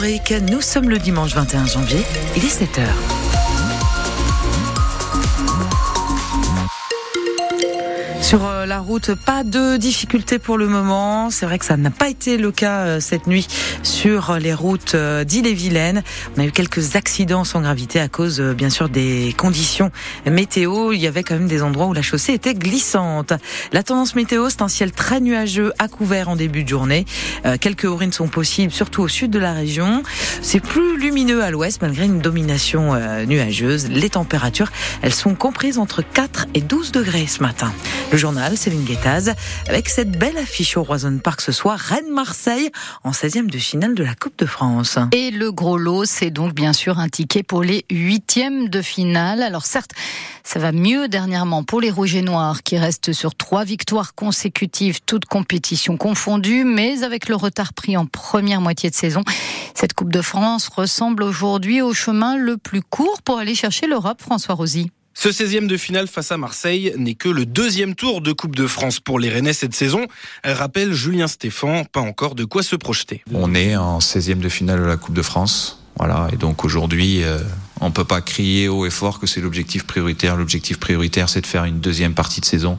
Nous sommes le dimanche 21 janvier, il est 7h. Sur euh, la route, pas de difficultés pour le moment. C'est vrai que ça n'a pas été le cas euh, cette nuit sur les routes euh, d'Ille-et-Vilaine. On a eu quelques accidents sans gravité à cause, bien sûr, des conditions météo. Il y avait quand même des endroits où la chaussée était glissante. La tendance météo, c'est un ciel très nuageux à couvert en début de journée. Quelques orines sont possibles, surtout au sud de la région. C'est plus lumineux à l'ouest malgré une domination nuageuse. Les températures, elles sont comprises entre 4 et 12 degrés ce matin. Journal, Céline Guettaz, avec cette belle affiche au Roison Park ce soir, Rennes-Marseille, en 16e de finale de la Coupe de France. Et le gros lot, c'est donc bien sûr un ticket pour les huitièmes de finale. Alors certes, ça va mieux dernièrement pour les Rouges et Noirs qui restent sur trois victoires consécutives, toutes compétitions confondues, mais avec le retard pris en première moitié de saison, cette Coupe de France ressemble aujourd'hui au chemin le plus court pour aller chercher l'Europe, François Rosy. Ce 16e de finale face à Marseille n'est que le deuxième tour de Coupe de France pour les Rennais cette saison. Rappelle Julien Stéphan, pas encore de quoi se projeter. On est en 16e de finale de la Coupe de France. Voilà, et donc aujourd'hui, euh, on peut pas crier haut et fort que c'est l'objectif prioritaire. L'objectif prioritaire, c'est de faire une deuxième partie de saison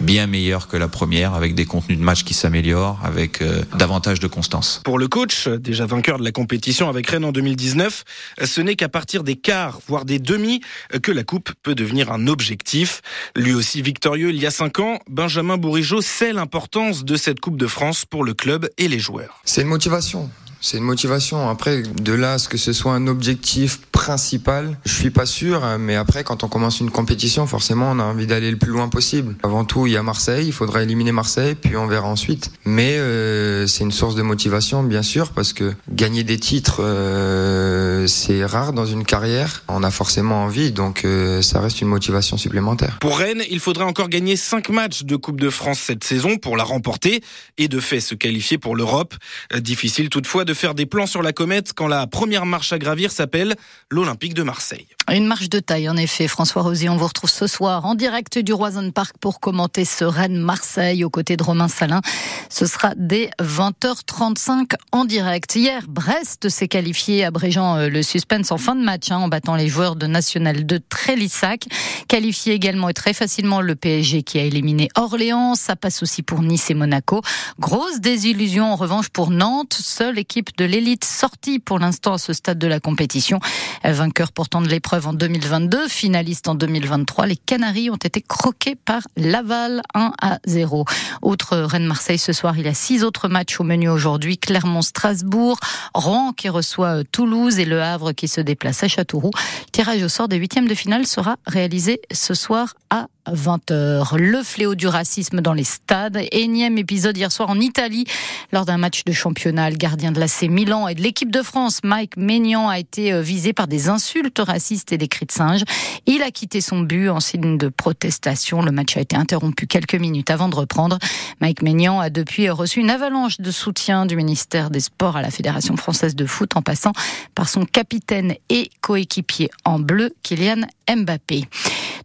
bien meilleure que la première, avec des contenus de match qui s'améliorent, avec euh, davantage de constance. Pour le coach, déjà vainqueur de la compétition avec Rennes en 2019, ce n'est qu'à partir des quarts, voire des demi, que la coupe peut devenir un objectif. Lui aussi victorieux il y a cinq ans, Benjamin Bourigeau sait l'importance de cette Coupe de France pour le club et les joueurs. C'est une motivation. C'est une motivation. Après, de là, ce que ce soit un objectif principal, je suis pas sûr. Mais après, quand on commence une compétition, forcément, on a envie d'aller le plus loin possible. Avant tout, il y a Marseille. Il faudra éliminer Marseille, puis on verra ensuite. Mais euh, c'est une source de motivation, bien sûr, parce que gagner des titres, euh, c'est rare dans une carrière. On a forcément envie, donc euh, ça reste une motivation supplémentaire. Pour Rennes, il faudrait encore gagner 5 matchs de Coupe de France cette saison pour la remporter et de fait se qualifier pour l'Europe. Difficile toutefois de faire des plans sur la comète quand la première marche à gravir s'appelle l'Olympique de Marseille. Une marche de taille, en effet. François Rosy, on vous retrouve ce soir en direct du Roison Park pour commenter ce Rennes-Marseille aux côtés de Romain Salin. Ce sera dès 20h35 en direct. Hier, Brest s'est qualifié, abrégeant euh, le suspense en fin de match, hein, en battant les joueurs de National de Trélissac. Qualifié également et très facilement le PSG qui a éliminé Orléans. Ça passe aussi pour Nice et Monaco. Grosse désillusion en revanche pour Nantes, seule équipe de l'élite sortie pour l'instant à ce stade de la compétition. Vainqueur pourtant de l'épreuve en 2022, finaliste en 2023, les Canaries ont été croqués par Laval 1 à 0. Outre Rennes-Marseille ce soir, il y a six autres matchs au menu aujourd'hui. Clermont-Strasbourg, Rouen qui reçoit Toulouse et Le Havre qui se déplace à Châteauroux. Tirage au sort des huitièmes de finale sera réalisé ce soir à 20h. Le fléau du racisme dans les stades. Énième épisode hier soir en Italie lors d'un match de championnat. Le gardien de l'AC Milan et de l'équipe de France, Mike Maignan, a été euh, visé par des insultes racistes et des cris de singe. Il a quitté son but en signe de protestation. Le match a été interrompu quelques minutes avant de reprendre. Mike Maignan a depuis reçu une avalanche de soutien du ministère des Sports à la Fédération française de foot en passant par son capitaine et coéquipier en bleu, Kylian Mbappé.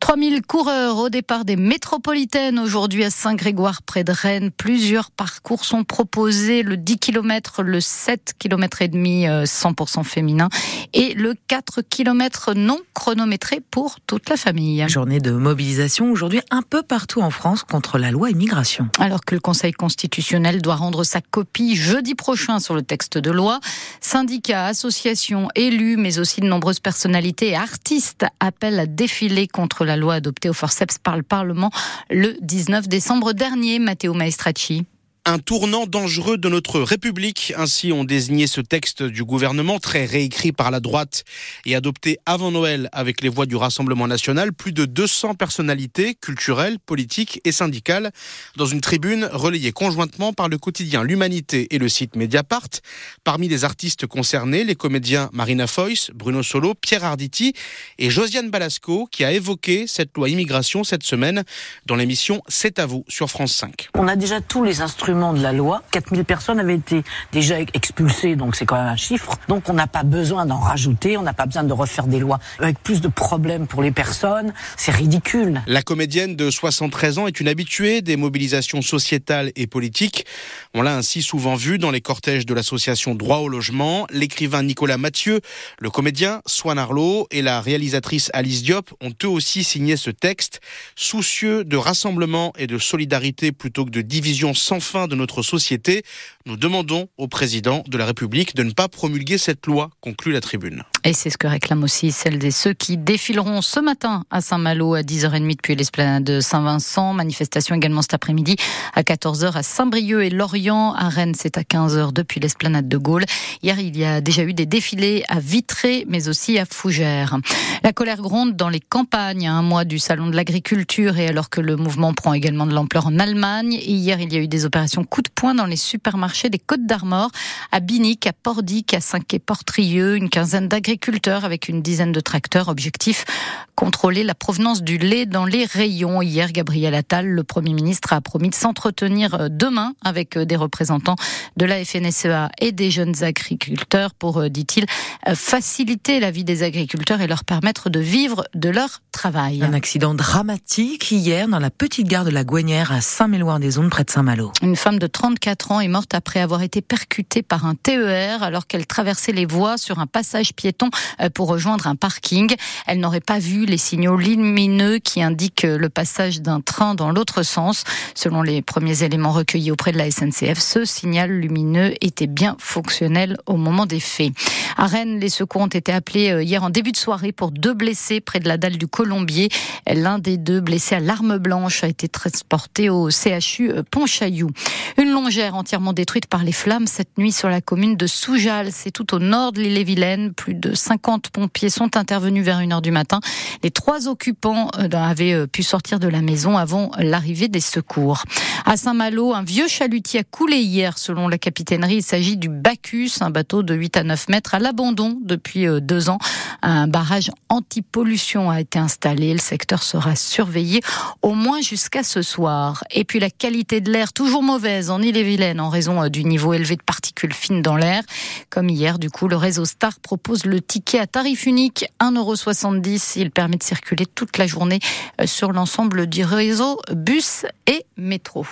3000 coureurs au départ des métropolitaines aujourd'hui à Saint-Grégoire près de Rennes. Plusieurs parcours sont proposés, le 10 km, le 7 km et demi 100% féminin et le 4 km non chronométré pour toute la famille. Journée de mobilisation aujourd'hui un peu partout en France contre la loi immigration. Alors que le Conseil constitutionnel doit rendre sa copie jeudi prochain sur le texte de loi, syndicats, associations, élus, mais aussi de nombreuses personnalités et artistes appellent à défiler contre la loi adoptée au forceps par le Parlement le 19 décembre dernier. Matteo Maestracci un tournant dangereux de notre République. Ainsi ont désigné ce texte du gouvernement, très réécrit par la droite et adopté avant Noël avec les voix du Rassemblement national. Plus de 200 personnalités culturelles, politiques et syndicales dans une tribune relayée conjointement par le quotidien L'Humanité et le site Mediapart. Parmi les artistes concernés, les comédiens Marina Foïs, Bruno Solo, Pierre Arditi et Josiane Balasco qui a évoqué cette loi immigration cette semaine dans l'émission C'est à vous sur France 5. On a déjà tous les instruments de la loi. 4000 personnes avaient été déjà expulsées, donc c'est quand même un chiffre. Donc on n'a pas besoin d'en rajouter, on n'a pas besoin de refaire des lois avec plus de problèmes pour les personnes. C'est ridicule. La comédienne de 73 ans est une habituée des mobilisations sociétales et politiques. On l'a ainsi souvent vu dans les cortèges de l'association Droit au logement. L'écrivain Nicolas Mathieu, le comédien Swan Arlo et la réalisatrice Alice Diop ont eux aussi signé ce texte, soucieux de rassemblement et de solidarité plutôt que de division sans fin de notre société. Nous demandons au président de la République de ne pas promulguer cette loi, conclut la tribune. Et c'est ce que réclament aussi celles et ceux qui défileront ce matin à Saint-Malo à 10h30 depuis l'esplanade de Saint-Vincent. Manifestation également cet après-midi à 14h à Saint-Brieuc et Lorient. À Rennes, c'est à 15h depuis l'esplanade de Gaulle. Hier, il y a déjà eu des défilés à Vitré, mais aussi à Fougères. La colère gronde dans les campagnes à un mois du salon de l'agriculture et alors que le mouvement prend également de l'ampleur en Allemagne. hier, il y a eu des opérations coup de poing dans les supermarchés des Côtes d'Armor, à Binic, à Pordic, à Saint-Quay-Portrieux. Une quinzaine d'agriculteurs avec une dizaine de tracteurs. Objectif, contrôler la provenance du lait dans les rayons. Hier, Gabriel Attal, le Premier ministre, a promis de s'entretenir euh, demain avec euh, des représentants de la FNSEA et des jeunes agriculteurs pour, euh, dit-il, faciliter la vie des agriculteurs et leur permettre de vivre de leur travail. Un accident dramatique hier dans la petite gare de la Gouanière à Saint-Méloire-des-Ondes près de Saint-Malo. Une femme de 34 ans est morte après avoir été percutée par un TER alors qu'elle traversait les voies sur un passage piéton pour rejoindre un parking. Elle n'aurait pas vu les signaux lumineux qui indiquent le passage d'un train dans l'autre sens. Selon les premiers éléments recueillis auprès de la SNCF, ce signal lumineux était bien fonctionnel au moment des faits. À Rennes, les secours ont été appelés euh, hier en début de soirée pour deux blessés près de la dalle du Colombier. L'un des deux blessés à l'arme blanche a été transporté au CHU euh, Pontchaillou. Une longère entièrement détruite par les flammes cette nuit sur la commune de Soujal. C'est tout au nord de l'île-et-Vilaine. Plus de 50 pompiers sont intervenus vers 1h du matin. Les trois occupants euh, avaient pu sortir de la maison avant l'arrivée des secours. À Saint-Malo, un vieux chalutier a coulé hier selon la capitainerie. Il s'agit du Bacchus, un bateau de 8 à 9 mètres à l'abandon depuis euh, deux ans. Un barrage anti-pollution a été installé. Le secteur sera surveillé au moins jusqu'à ce soir. Et puis la qualité de l'air toujours mauvaise en Ille-et-Vilaine en raison euh, du niveau élevé de particules fines dans l'air. Comme hier, du coup, le réseau Star propose le ticket à tarif unique 1,70€. Il permet de circuler toute la journée euh, sur l'ensemble du réseau bus et métro.